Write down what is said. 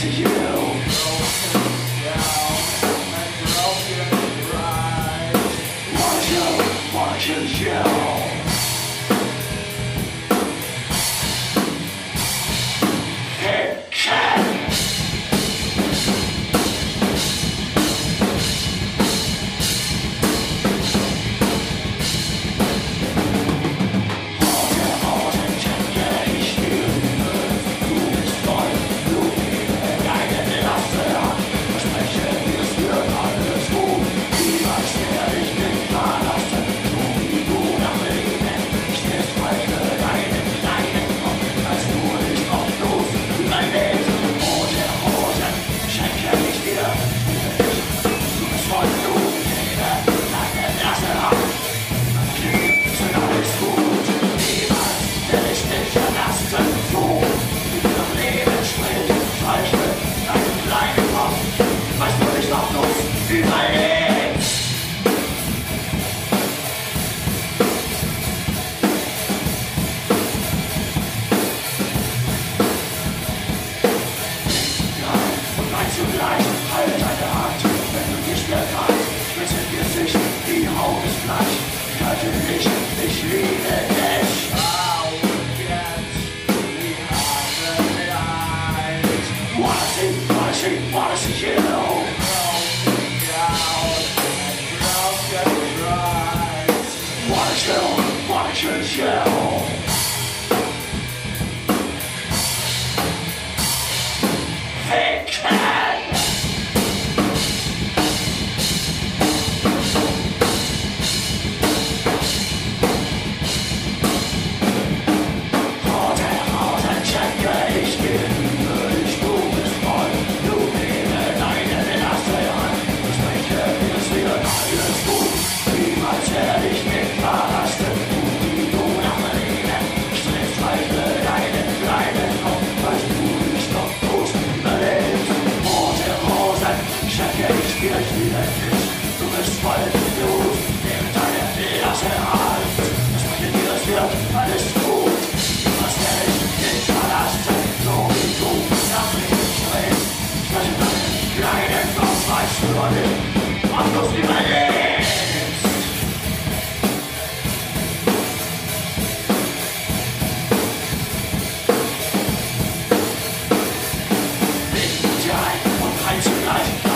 to you. überlebt. Nein, nein zu bleiben, halt deine Hand, wenn du nicht mehr kannst, mit dem Gesicht, die Haut ist bleich, halte nicht. shall. tonight.